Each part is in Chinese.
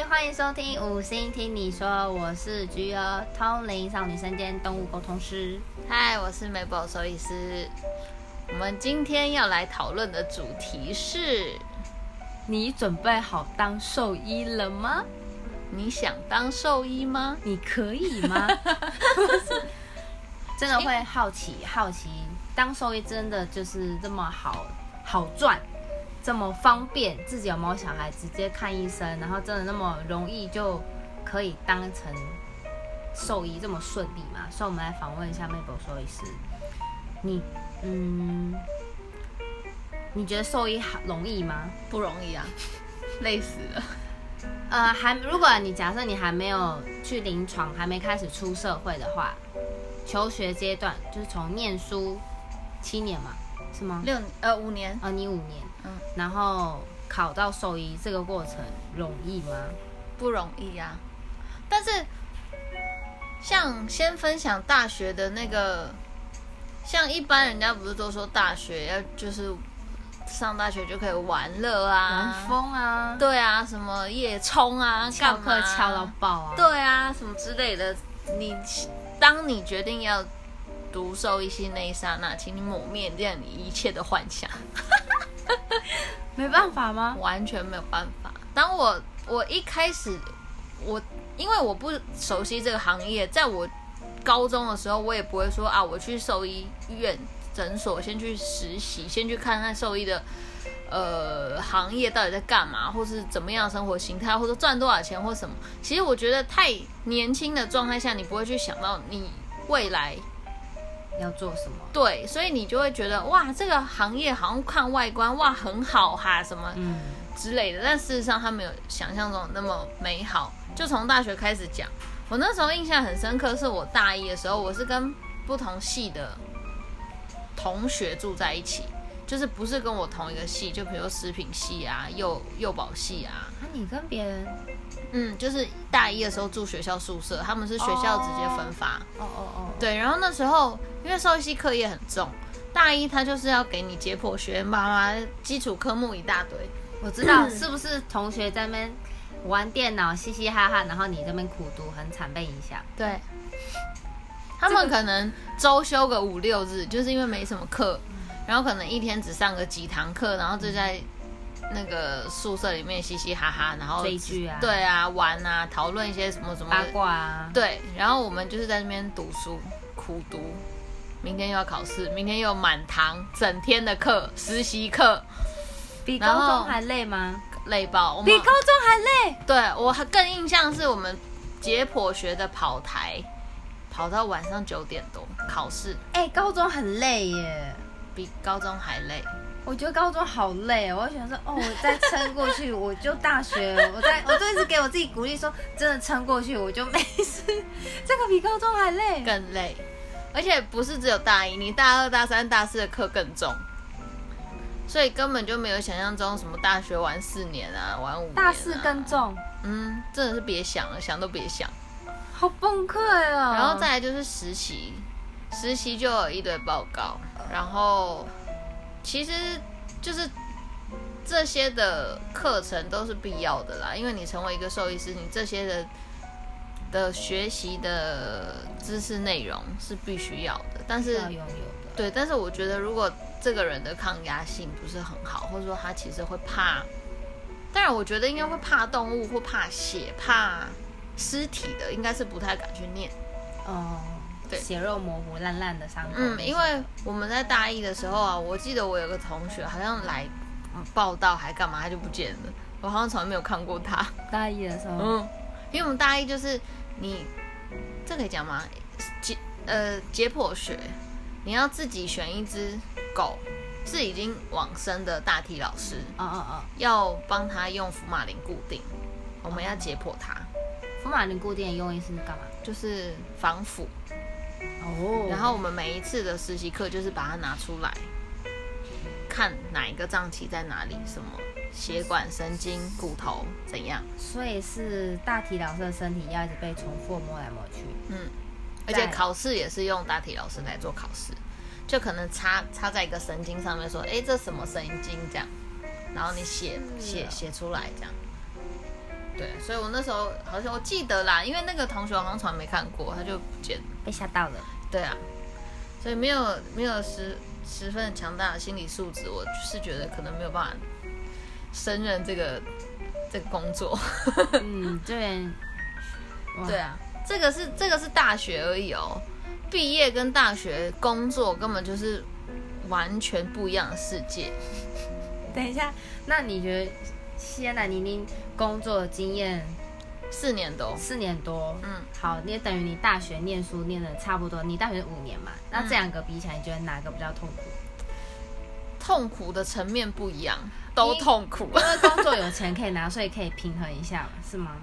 嗨，欢迎收听五星听你说，我是菊儿，通灵少女身兼动物沟通师。嗨，我是美宝兽医师。我们今天要来讨论的主题是：你准备好当兽医了吗？你想当兽医吗？你可以吗？真的会好奇，好奇当兽医真的就是这么好好赚，这么方便？自己有没有小孩直接看医生，然后真的那么容易就可以当成兽医这么顺利吗？所以我们来访问一下 Mabel 兽医师，你嗯，你觉得兽医好容易吗？不容易啊，累死了。呃，还如果你假设你还没有去临床，还没开始出社会的话，求学阶段就是从念书七年嘛，是吗？六呃五年，呃，你五年，嗯，然后考到兽医这个过程容易吗？不容易啊、但是，像先分享大学的那个，像一般人家不是都说大学要就是上大学就可以玩乐啊，玩疯啊，对啊，什么夜冲啊，翘课翘到爆啊，对啊，什么之类的。你当你决定要读兽医系那一刹那，请你抹灭掉你一切的幻想，没办法吗？完全没有办法。当我我一开始我因为我不熟悉这个行业，在我高中的时候，我也不会说啊，我去兽医院诊所先去实习，先去看看兽医的呃行业到底在干嘛，或是怎么样的生活形态，或者赚多少钱或什么。其实我觉得太年轻的状态下，你不会去想到你未来要做什么？对，所以你就会觉得哇，这个行业好像看外观哇很好哈，什么嗯，之类的，但事实上它没有想象中那么美好。就从大学开始讲，我那时候印象很深刻，是我大一的时候，我是跟不同系的同学住在一起，就是不是跟我同一个系，就比如食品系啊、幼幼保系啊，那、你跟别人，嗯，就是大一的时候住学校宿舍，他们是学校直接分发。哦哦哦，对，然后那时候因为兽医系课业很重，大一他就是要给你解剖学、妈妈基础科目一大堆。我知道，是不是同学在那边玩电脑嘻嘻哈哈，然后你这边苦读很惨被影响？对，他们可能周休个五六日，就是因为没什么课，然后可能一天只上个几堂课，然后就在那个宿舍里面嘻嘻哈哈，然后追剧啊对啊，玩啊，讨论一些什么什么八卦啊，对，然后我们就是在那边读书苦读，明天又要考试，明天又有满堂整天的课，实习课比高中还累吗？累爆。比高中还累？对我还更印象是我们解剖学的跑台，跑到晚上九点多考试，哎、高中很累耶。比高中还累。我觉得高中好累哦，我想说，哦，我再撑过去，我就大学，我再，我就一直给我自己鼓励说，真的撑过去，我就没事。这个比高中还累。更累，而且不是只有大一，你大二、大三、大四的课更重，所以根本就没有想象中什么大学玩四年啊，玩五年、啊。大四更，重，嗯，真的是别想了，想都别想。好崩溃啊。然后再来就是实习，实习就有一堆报告，然后其实就是这些的课程都是必要的啦，因为你成为一个兽医师，你这些的的学习的知识内容是必须要的，但是要拥有的。对，但是我觉得如果这个人的抗压性不是很好，或者说他其实会怕，当然我觉得应该会怕动物或怕血、怕尸体的，应该是不太敢去念。哦，对血肉模糊、烂烂的伤口。嗯，因为我们在大一的时候啊，我记得我有个同学好像来嗯报道还干嘛，他就不见了，我好像从来没有看过他。大一的时候，嗯，因为我们大一就是你，这可以讲吗？解呃解剖学，你要自己选一只狗，是已经往生的大体老师，哦哦哦，要帮他用福马林固定，我们要解剖它，福马林固定的用意是干嘛？就是防腐。哦然后我们每一次的实习课就是把它拿出来，看哪一个脏器在哪里，什么血管、神经、骨头怎样。所以是大体老师的身体要一直被重复摸来摸去。嗯，而且考试也是用大体老师来做考试，就可能插插在一个神经上面说，哎，这什么神经这样，然后你写写写出来这样。对，所以我那时候好像我记得啦，因为那个同学好像从来没看过，他就不见了。被吓到了。对啊，所以没有没有十十分强大的心理素质，我是觉得可能没有办法胜任这个这个工作。嗯，对，对啊，这个是这个是大学而已哦，毕业跟大学工作根本就是完全不一样的世界。等一下，那你觉得现在你已经工作经验四年多，四年多，嗯，好，你也等于你大学念书念的差不多，你大学五年嘛，那这两个比起来，你觉得哪个比较痛苦？痛苦的层面不一样，都痛苦。因为 工作有钱可以拿，所以可以平衡一下嘛，是吗？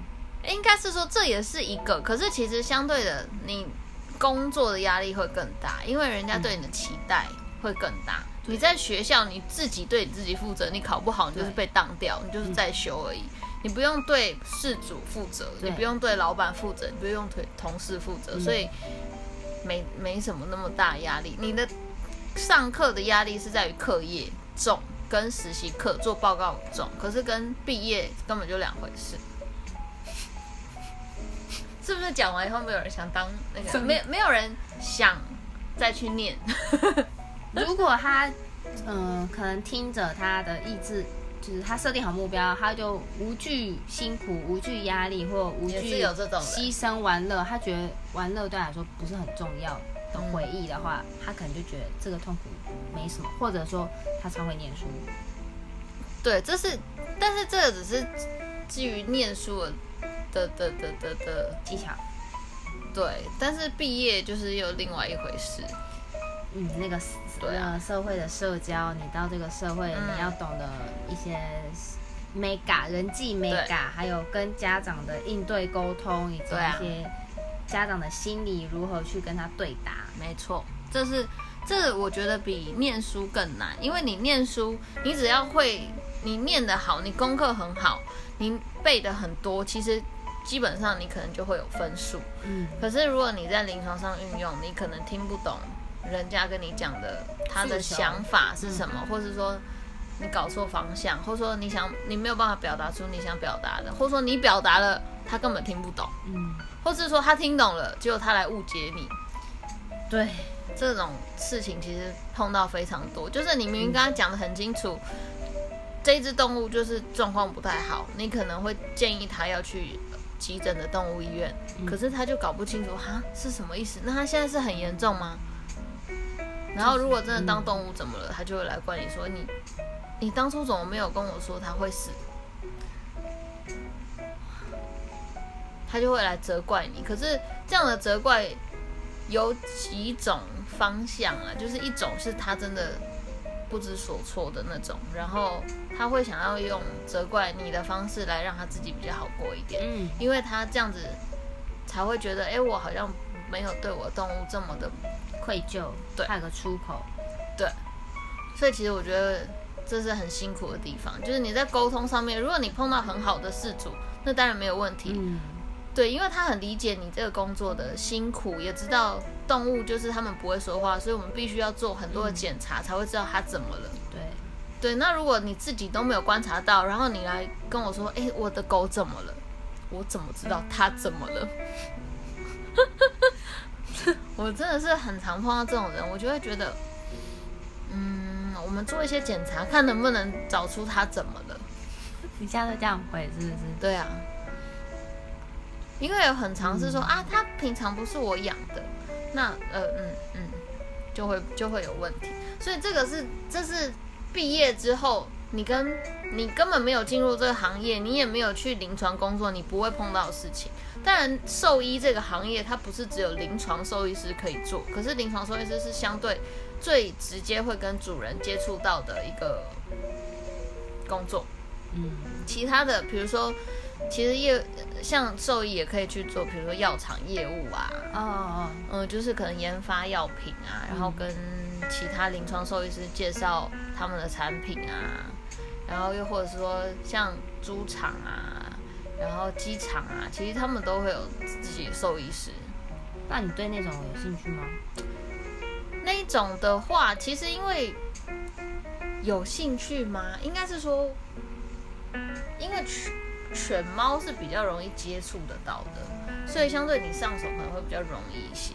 应该是说这也是一个，可是其实相对的，你工作的压力会更大，因为人家对你的期待会更大。你在学校你自己对你自己负责，你考不好你就是被当掉，你就是在修而已。你不用对事主负责，对你不用对老板负责，你不用对同事负责，嗯所以没没什么那么大压力。你的上课的压力是在于课业重，跟实习课做报告重，可是跟毕业根本就两回事。是不是讲完以后没有人想当那个？没有没有人想再去念？如果他，嗯、可能听着他的意志，就是他设定好目标，他就无惧辛苦、无惧压力或无惧牺牲玩乐，他觉得玩乐对他来说不是很重要的回忆的话，他可能就觉得这个痛苦没什么，或者说他超会念书，对，这是，但是这个只是基于念书的的的的的的，技巧，对，但是毕业就是又另外一回事。嗯，那个对啊呃社会的社交，你到这个社会，嗯你要懂得一些 mega 人际 mega，还有跟家长的应对沟通，以及一些家长的心理如何去跟他对答。没错，这是这我觉得比念书更难，因为你念书，你只要会，你念得好，你功课很好，你背的很多，其实基本上你可能就会有分数。嗯，可是如果你在临床上运用，你可能听不懂人家跟你讲的他的想法是什么，或是说你搞错方向，或者说你想你没有办法表达出你想表达的，或者说你表达了他根本听不懂，嗯，或是说他听懂了，结果他来误解你。对，这种事情其实碰到非常多，就是你明明跟他讲的很清楚，这一只动物就是状况不太好，你可能会建议他要去急诊的动物医院，可是他就搞不清楚哈是什么意思。那他现在是很严重吗？然后如果真的当动物怎么了，他就会来怪你说你你当初怎么没有跟我说他会死？他就会来责怪你。可是这样的责怪有几种方向啊，就是一种是他真的不知所措的那种，然后他会想要用责怪你的方式来让他自己比较好过一点，嗯，因为他这样子才会觉得，哎，我好像没有对我动物这么的愧疚，对还有个出口，对，所以其实我觉得这是很辛苦的地方，就是你在沟通上面，如果你碰到很好的事主，那当然没有问题，嗯，对，因为他很理解你这个工作的辛苦，也知道动物就是他们不会说话，所以我们必须要做很多的检查，才会知道它怎么了。对，对，那如果你自己都没有观察到，然后你来跟我说，哎，我的狗怎么了？我怎么知道它怎么了？我真的是很常碰到这种人，我就会觉得，嗯，我们做一些检查，看能不能找出他怎么了。你现在都这样回是不是？对啊，因为有很常是说、啊，他平常不是我养的，那呃嗯嗯，就会就会有问题。所以这个是这是毕业之后，你跟你根本没有进入这个行业，你也没有去临床工作，你不会碰到的事情。当然，兽医这个行业它不是只有临床兽医师可以做，可是临床兽医师是相对最直接会跟主人接触到的一个工作。嗯，其他的，比如说，其实业像兽医也可以去做，比如说药厂业务啊，哦哦嗯，就是可能研发药品啊，然后跟其他临床兽医师介绍他们的产品啊，然后又或者是说像猪场啊，然后鸡场啊，其实他们都会有自己的兽医师。哦，那你对那种有兴趣吗？那一种的话，其实因为有兴趣吗？应该是说，因为犬犬猫是比较容易接触得到的，所以相对你上手可能会比较容易一些。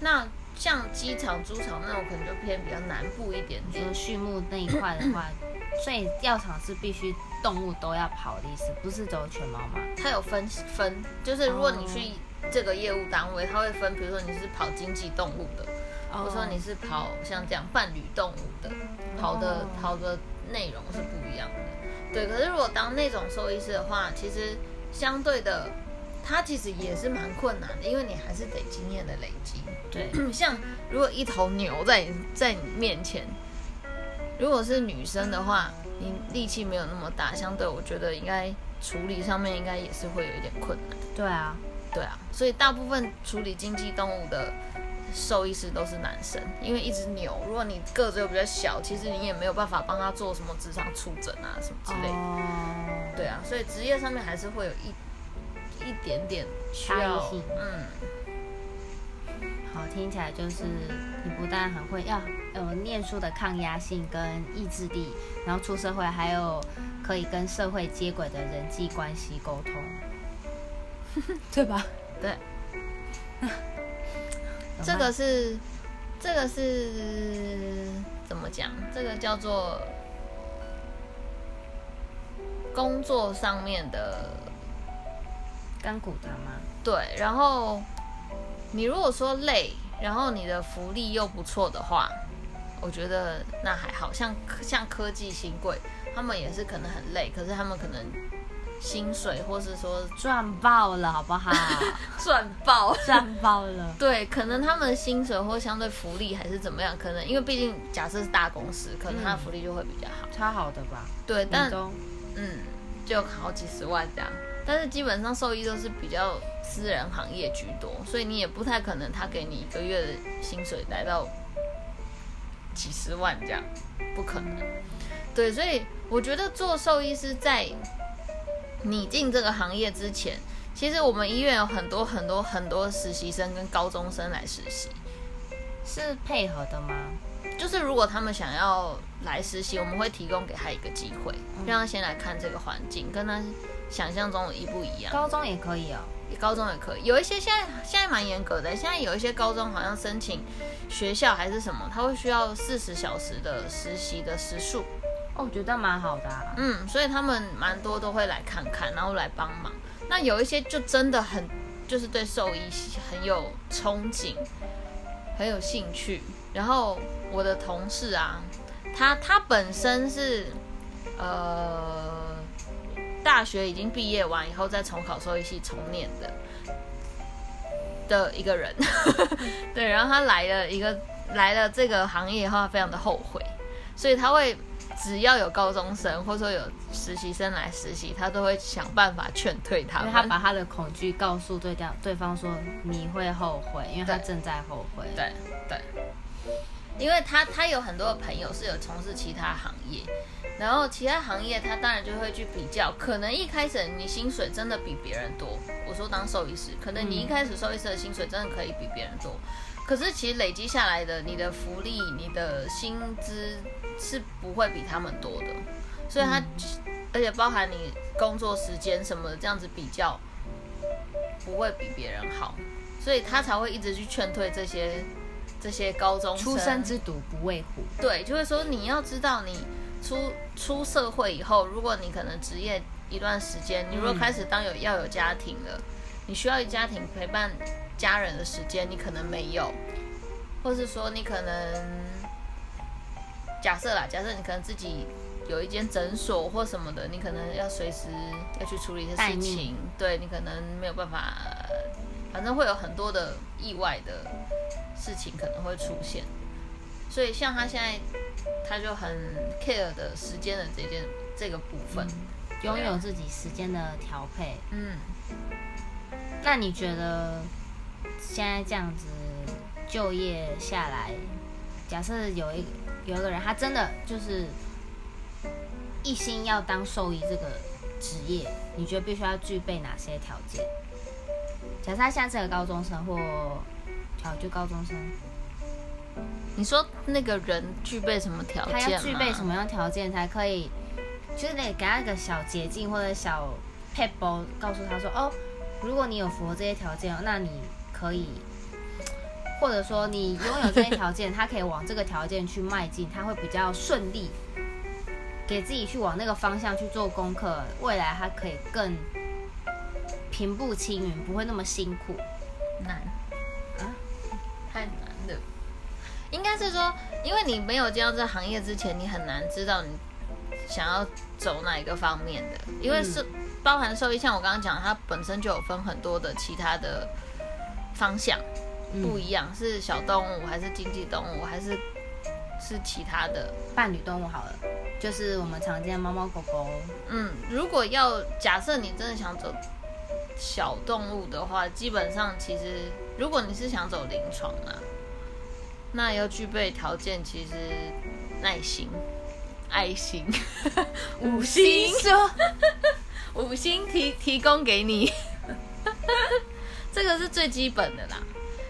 那像鸡场、猪场那种，可能就偏比较南部一点点就。是畜牧那一块的话，所以药厂是必须动物都要跑的意思，不是只有犬猫吗？它有分分，就是如果你去这个业务单位，它会分，比如说你是跑经济动物的，或者说你是跑像这样伴侣动物的，跑的哦跑的内容是不一样的。对，可是如果当那种兽医师的话，其实相对的，它其实也是蛮困难的，因为你还是得经验的累积。对，像如果一头牛在你在你面前，如果是女生的话，你力气没有那么大，相对我觉得应该处理上面应该也是会有一点困难。对啊，对啊，所以大部分处理经济动物的兽医师都是男生，因为一只牛，如果你个子又比较小，其实你也没有办法帮他做什么职场触诊啊什么之类的。哦，对啊，所以职业上面还是会有一一点点需差要，嗯，好，听起来就是你不但很会要有念书的抗压性跟意志力，然后出社会还有可以跟社会接轨的人际关系沟通，对吧？对，这个是这个是怎么讲？这个叫做工作上面的干股的吗？对，然后你如果说累，然后你的福利又不错的话，我觉得那还好像像科技新贵，他们也是可能很累，可是他们可能薪水或是说赚爆了，好不好？赚爆。赚爆了。对，可能他们的薪水或相对福利还是怎么样，可能因为毕竟假设是大公司，可能他的福利就会比较好。超好的吧？对，但嗯，就好几十万这样。但是基本上兽医都是比较私人行业居多，所以你也不太可能他给你一个月的薪水来到几十万这样，不可能。对，所以我觉得做兽医师在你进这个行业之前，其实我们医院有很多很多很多实习生跟高中生来实习。是配合的吗？就是如果他们想要来实习，我们会提供给他一个机会，嗯让他先来看这个环境，跟他想象中的一不一样。高中也可以哦。高中也可以，有一些现在现在蛮严格的，现在有一些高中好像申请学校还是什么，他会需要四十小时的实习的时数，哦，我觉得蛮好的、啊。嗯，所以他们蛮多都会来看看，然后来帮忙。那有一些就真的很就是对兽医很有憧憬，很有兴趣。然后我的同事啊，他他本身是呃大学已经毕业完以后再重考兽医系重念的的一个人，对，然后他来了一个来了这个行业以后，他非常的后悔，所以他会只要有高中生或者说有实习生来实习，他都会想办法劝退他们。因为他把他的恐惧告诉对方，对方说你会后悔，因为他正在后悔。对对，因为他他有很多的朋友是有从事其他行业，然后其他行业他当然就会去比较，可能一开始你薪水真的比别人多。我说当兽医师，可能你一开始兽医师的薪水真的可以比别人多，可是其实累积下来的你的福利、你的薪资是不会比他们多的，所以他、而且包含你工作时间什么的，这样子比较不会比别人好，所以他才会一直去劝退这些这些高中出生之犊不畏虎。对，就会说你要知道，你出出社会以后，如果你可能职业一段时间，你如果开始当有要有家庭了，你需要家庭陪伴家人的时间，你可能没有，或是说你可能假设啦，假设你可能自己有一间诊所或什么的，你可能要随时要去处理一些事情，对你可能没有办法，反正会有很多的意外的事情可能会出现。所以像他现在，他就很 care 的时间的这件这个部分。拥有自己时间的调配。嗯，那你觉得现在这样子就业下来，假设有一有一个人，他真的就是一心要当兽医这个职业，你觉得必须要具备哪些条件？假设他现在是个高中生或好就高中生，你说那个人具备什么条件？他要具备什？么样的条件才可以？就是得给他一个小捷径或者小 pebble，告诉他说，哦，如果你有符合这些条件，那你可以，或者说你拥有这些条件，他可以往这个条件去迈进，他会比较顺利，给自己去往那个方向去做功课，未来他可以更平步青云，不会那么辛苦。难啊，太难了。应该是说，因为你没有进到这行业之前，你很难知道你想要走哪一个方面的，因为是、包含兽医，像我刚刚讲，它本身就有分很多的其他的方向，不一样，是小动物还是经济动物，还是是其他的。伴侣动物好了，就是我们常见的猫猫狗狗。嗯，如果要假设你真的想走小动物的话，基本上其实如果你是想走临床啊，那要具备条件，其实耐心、爱心、五星说，五星提提供给你，这个是最基本的啦。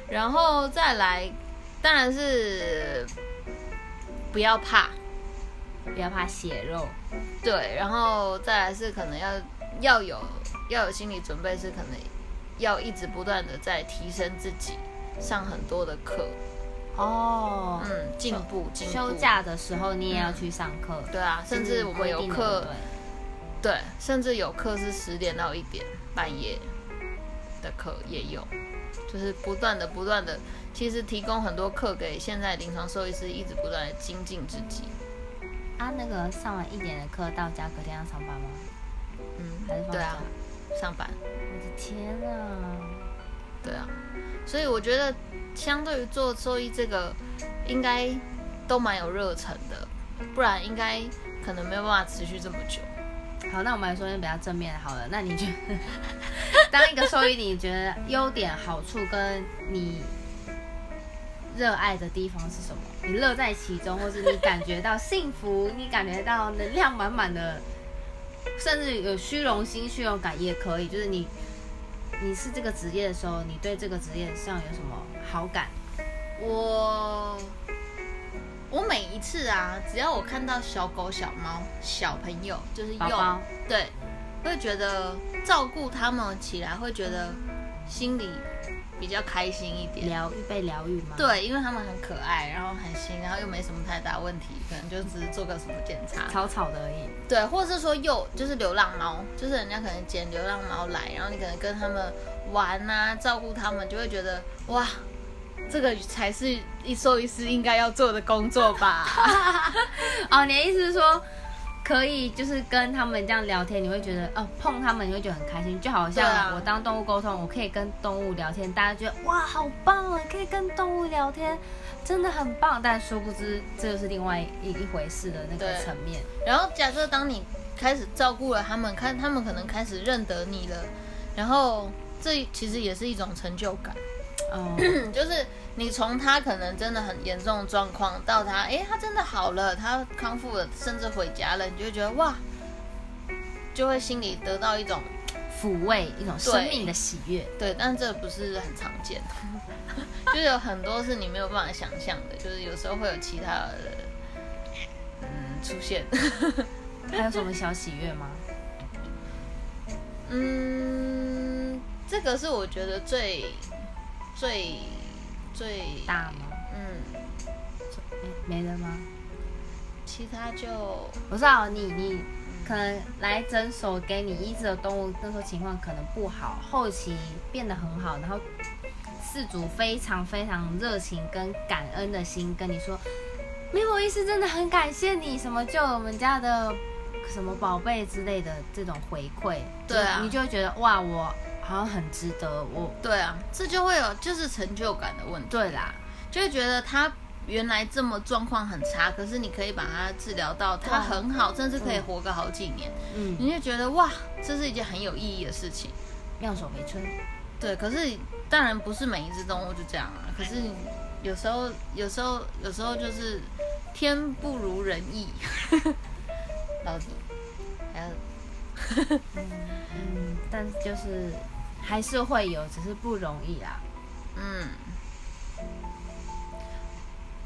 然后再来，当然是不要怕，不要怕血肉。对，然后再来是可能要要有要有心理准备，是可能要一直不断的在提升自己，上很多的课，哦，嗯，进步进步。休假的时候你也要去上课。对啊，甚至我们有课，对，甚至有课是十点到一点半夜的课也有，就是不断的不断的，其实提供很多课给现在临床兽医师，一直不断的精进自己。啊，那个上完一点的课到家，隔天要上班吗？嗯，还是放假？对啊，上班。我的天啊！对啊，所以我觉得相对于做兽医这个，应该都蛮有热忱的，不然应该可能没有办法持续这么久。好，那我们来说点比较正面的好了。那你觉得当一个兽医，你觉得优点、好处跟你热爱的地方是什么？你乐在其中，或是你感觉到幸福，你感觉到能量满满的，甚至有虚荣心、虚荣感也可以。就是你你是这个职业的时候，你对这个职业上有什么好感？我我每一次啊，只要我看到小狗、小猫、小朋友，就是幼对，会觉得照顾他们起来，会觉得心里比较开心一点。疗愈被疗愈吗？，对，因为他们很可爱，然后很新，然后又没什么太大问题，可能就只是做个什么检查。草草的而已。对，或者是说又就是流浪猫，就是人家可能捡流浪猫来，然后你可能跟他们玩啊，照顾他们，就会觉得哇，这个才是一兽医师应该要做的工作吧？哦，你的意思是说，可以就是跟他们这样聊天，你会觉得哦，碰他们你会觉得很开心，就好像我当动物沟通，我可以跟动物聊天，大家觉得哇，好棒啊，可以跟动物聊天，真的很棒。但殊不知，这就是另外一一回事的那个层面。然后假设当你开始照顾了他们，看他们可能开始认得你了，然后这其实也是一种成就感。哦，就是你从他可能真的很严重的状况，到他，哎，他真的好了，他康复了，甚至回家了，你就觉得哇，就会心里得到一种抚慰一种生命的喜悦。对，但这不是很常见，就是有很多是你没有办法想象的，就是有时候会有其他的嗯出现，还有什么小喜悦吗？嗯，这个是我觉得最最最大吗？嗯，没没了吗？其他就我知道你你可能来诊所给你医治的动物，那时候情况可能不好，后期变得很好，然后饲主非常非常热情跟感恩的心跟你说，没有医师真的很感谢你，什么救我们家的什么宝贝之类的这种回馈，对啊你就会觉得哇，我好像很值得，我对啊，这就会有就是成就感的问题，对啦，就会觉得他原来这么状况很差，可是你可以把他治疗到他很好，甚至可以活个好几年，嗯，你就觉得哇，这是一件很有意义的事情。妙手回春，对，可是当然不是每一只动物就这样啊，可是有时候有时候有时候就是天不如人意，老子还要嗯，但是就是还是会有，只是不容易啦。嗯，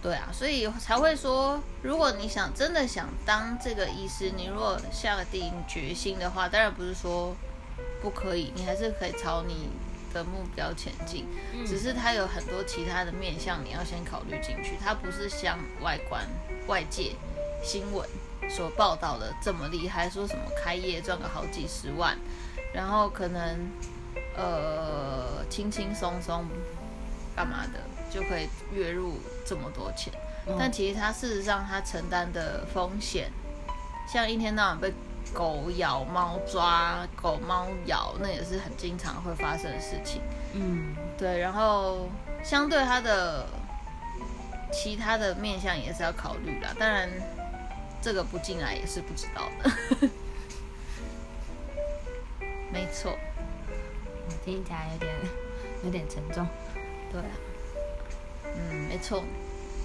对啊，所以才会说，如果你想真的想当这个医师，你如果下定决心的话，当然不是说不可以，你还是可以朝你的目标前进。嗯只是它有很多其他的面向，你要先考虑进去。它不是像外观、外界新闻所报道的这么厉害，说什么开业赚个好几十万，然后可能呃轻轻松松干嘛的就可以月入这么多钱。嗯但其实他事实上他承担的风险，像一天到晚被狗咬、猫抓、狗猫咬，那也是很经常会发生的事情。嗯对，然后相对他的其他的面向也是要考虑啦。当然，这个不进来也是不知道的。没错，听起来有点有点沉重。对啊，嗯，没错。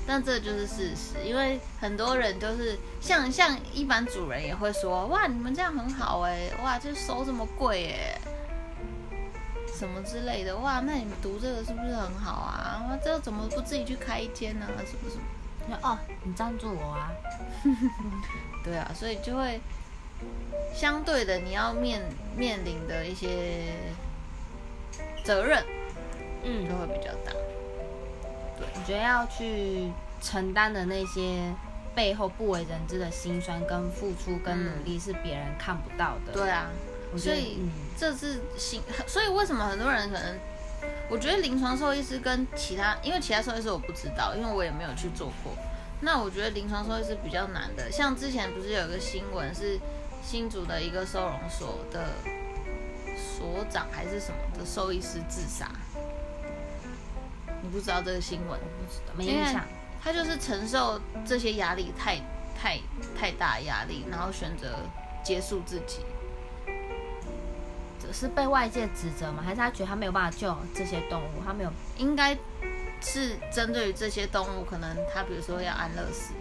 但这就是事实，因为很多人都是像像一般主人也会说，哇，你们这样很好哎，哇，就收这么贵哎，什么之类的，哇，那你们读这个是不是很好啊？哇，这怎么不自己去开一间呢、什么什么？就哦，你赞助我啊？对啊，所以就会相对的，你要面面临的一些责任嗯就会比较大。对我觉得要去承担的那些背后不为人知的辛酸跟付出跟努力是别人看不到的。对啊，所以嗯这是新，所以为什么很多人可能，我觉得临床兽医师跟其他，因为其他兽医师我不知道，因为我也没有去做过。那我觉得临床兽医师比较难的，像之前不是有一个新闻是新竹的一个收容所的所长还是什么的兽医师自杀，你不知道这个新闻？没印象。他就是承受这些压力太太太大压力，然后选择结束自己。只是被外界指责吗？还是他觉得他没有办法救这些动物？他没有，应该是针对于这些动物，可能他比如说要安乐死，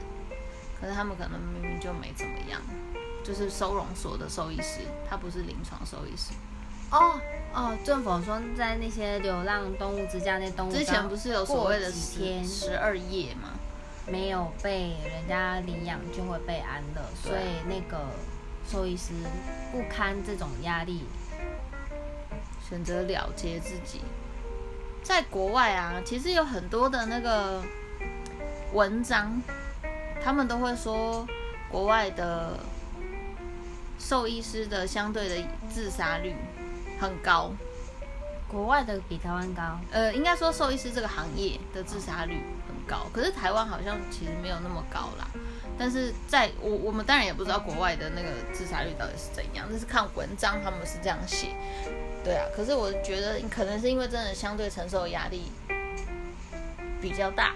可是他们可能明明就没怎么样，就是收容所的兽医师，他不是临床兽医师。哦哦，政府说在那些流浪动物之家那动物之前不是有所谓的十天十二夜吗？没有被人家领养就会被安乐，对所以那个兽医师不堪这种压力，选择了结自己。在国外啊，其实有很多的那个文章，他们都会说国外的兽医师的相对的自杀率很高。国外的比台湾高。呃，应该说兽医师这个行业的自杀率很高，可是台湾好像其实没有那么高啦。但是在我我们当然也不知道国外的那个自杀率到底是怎样，但是看文章他们是这样写，对啊。可是我觉得可能是因为真的相对承受压力比较大，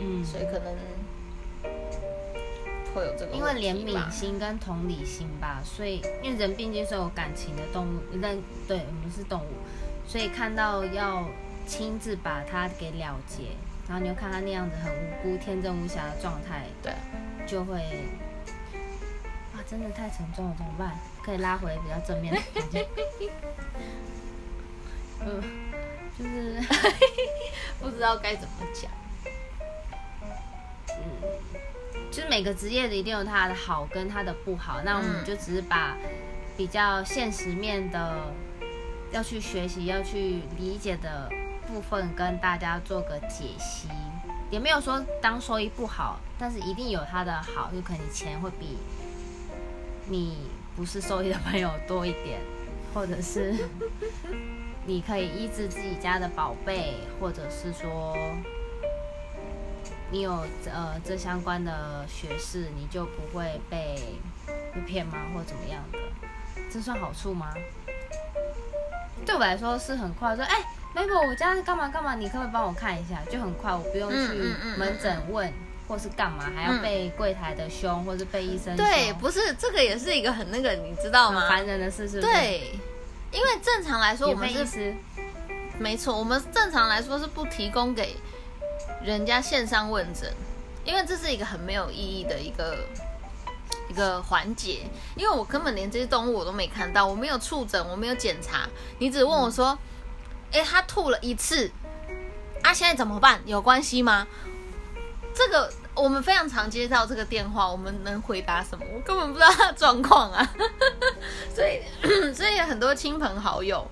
嗯，所以可能会有这个因为怜悯心跟同理心吧，所以因为人毕竟是有感情的动物，人对我们是动物，所以看到要亲自把它给了结，然后你又看他那样子很无辜、天真无瑕的状态，对，就会啊，真的太沉重了，怎么办？可以拉回比较正面的 感觉。嗯，就是 不知道该怎么讲。每个职业的一定有它的好跟它的不好，那我们嗯就只是把比较现实面的要去学习、要去理解的部分跟大家做个解析。也没有说当收益不好，但是一定有它的好，有可能你钱会比你不是收益的朋友多一点，或者是 你可以医治自己家的宝贝，或者是说你有呃这相关的学士，你就不会被被骗吗，或怎么样的？这算好处吗？对我来说是很快，说哎、m a b e l 我家是干嘛干嘛，你可不可以帮我看一下？就很快，我不用嗯去门诊问，或是干嘛，还要嗯被柜台的凶，或是被医生对，不是这个也是一个很那个，你知道吗？很烦人的事，是不是？，对，因为正常来说我们是没错，我们正常来说是不提供给人家线上问诊，因为这是一个很没有意义的一个一个环节。因为我根本连这些动物我都没看到，我没有触诊，我没有检查，你只问我说：“哎、他吐了一次，啊，现在怎么办？有关系吗？”这个我们非常常接到这个电话，我们能回答什么？我根本不知道他的状况啊。所以，所以很多亲朋好友，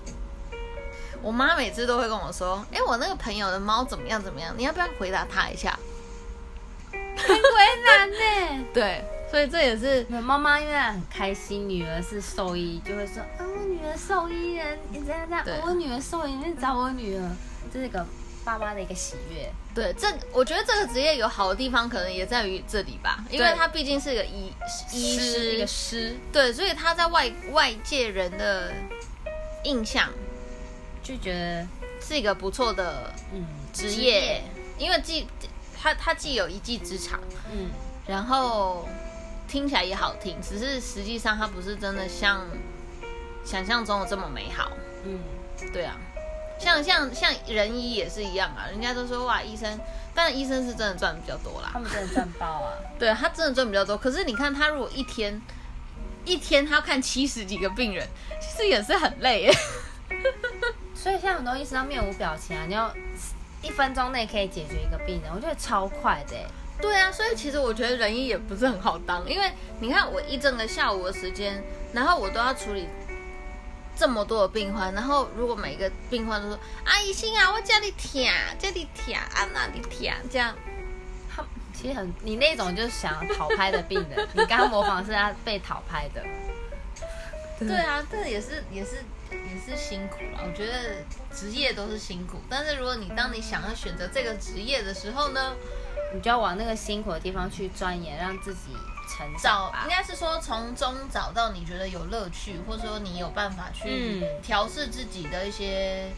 我妈每次都会跟我说：“哎，我那个朋友的猫怎么样怎么样？你要不要回答他一下？”很为难呢。对，所以这也是妈妈因为很开心，女儿是兽医，就会说：“啊，我女儿兽医人，你这样这样，我女儿兽医，你找我女儿，这是个爸妈的一个喜悦。”对，这我觉得这个职业有好的地方，可能也在于这里吧，因为他毕竟是个医医师，一个师，对，所以他在外外界人的印象就觉得是一个不错的嗯职业，因为既他他既有一技之长，嗯，然后听起来也好听，只是实际上他不是真的像想象中的这么美好，嗯，对啊。像像像人医也是一样啊，人家都说哇医生，但医生是真的赚比较多啦。他们真的赚爆啊！对他真的赚比较多。可是你看他如果一天一天他要看七十几个病人，其实也是很累耶。所以现在很多医生要面无表情啊，你要一分钟内可以解决一个病人，我觉得超快的。对啊，所以其实我觉得人医也不是很好当，因为你看我一整个下午的时间，然后我都要处理。这么多的病患，然后如果每一个病患都说：“阿姨心啊，我叫你舔，叫你舔，啊那里舔。”这样，他其实很你那种就是想讨拍的病人，你刚刚模仿是他被讨拍的。对啊，这也是也是也是辛苦了。我觉得职业都是辛苦，但是如果你当你想要选择这个职业的时候呢，你就要往那个辛苦的地方去钻研，让自己成。找应该是说从中找到你觉得有乐趣，或者说你有办法去调试自己的一些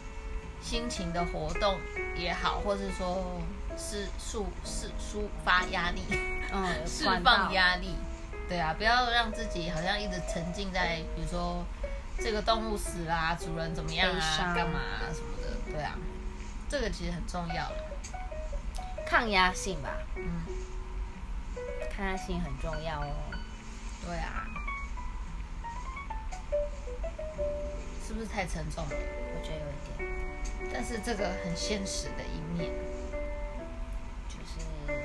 心情的活动也好，或者说是抒是抒发压力，嗯，释放压力，对啊，不要让自己好像一直沉浸在比如说这个动物死啦，主人怎么样啊，干嘛啊什么的，对啊，这个其实很重要，抗压性吧，嗯。抗压性很重要哦。对啊，是不是太沉重了？我觉得有一点。但是这个很现实的一面，就是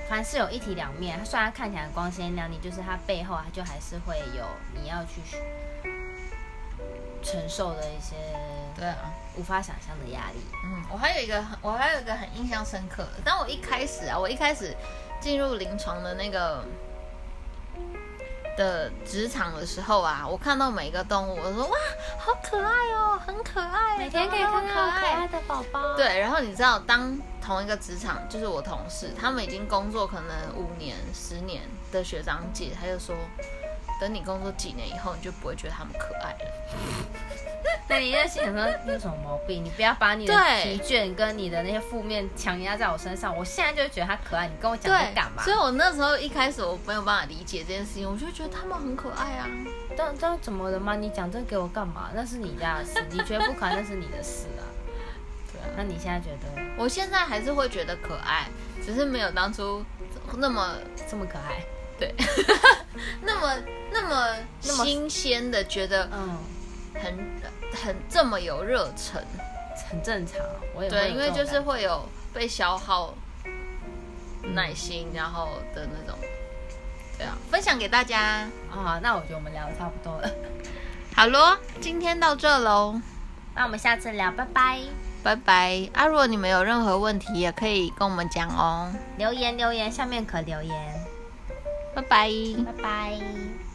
凡事有一体两面。它虽然看起来光鲜亮丽，就是它背后它就还是会有你要去承受的一些，对啊，无法想象的压力。嗯，我还有一个，我还有一个很印象深刻的。当我一开始啊，我一开始。进入临床的那个的职场的时候啊，我看到每一个动物，我说哇，好可爱哦，很可爱，每天可以看到可爱的宝宝。对，然后你知道，当同一个职场，就是我同事，他们已经工作可能五年、十年的学长姐，他就说，等你工作几年以后，你就不会觉得他们可爱了。那你在心想说你有什么毛病？你不要把你的疲倦跟你的那些负面强压在我身上。我现在就觉得他可爱，你跟我讲你干嘛？所以我那时候一开始我没有办法理解这件事情，我就觉得他们很可爱啊。但但怎么了吗？你讲这给我干嘛？那是你家的事，你觉得不可爱那是你的事啊。对啊，那你现在觉得？我现在还是会觉得可爱，只是没有当初那么这么可爱。对，那么那么新鲜的觉得，嗯，很。很这么有热忱，很正常。我也对，因为就是会有被消耗耐心，然后的那种，对啊，分享给大家啊。那我觉得我们聊的差不多了，好咯，今天到这喽，那我们下次聊，拜拜，拜拜。啊，如果你们有任何问题，也可以跟我们讲哦，留言留言，下面可留言，拜拜，拜拜。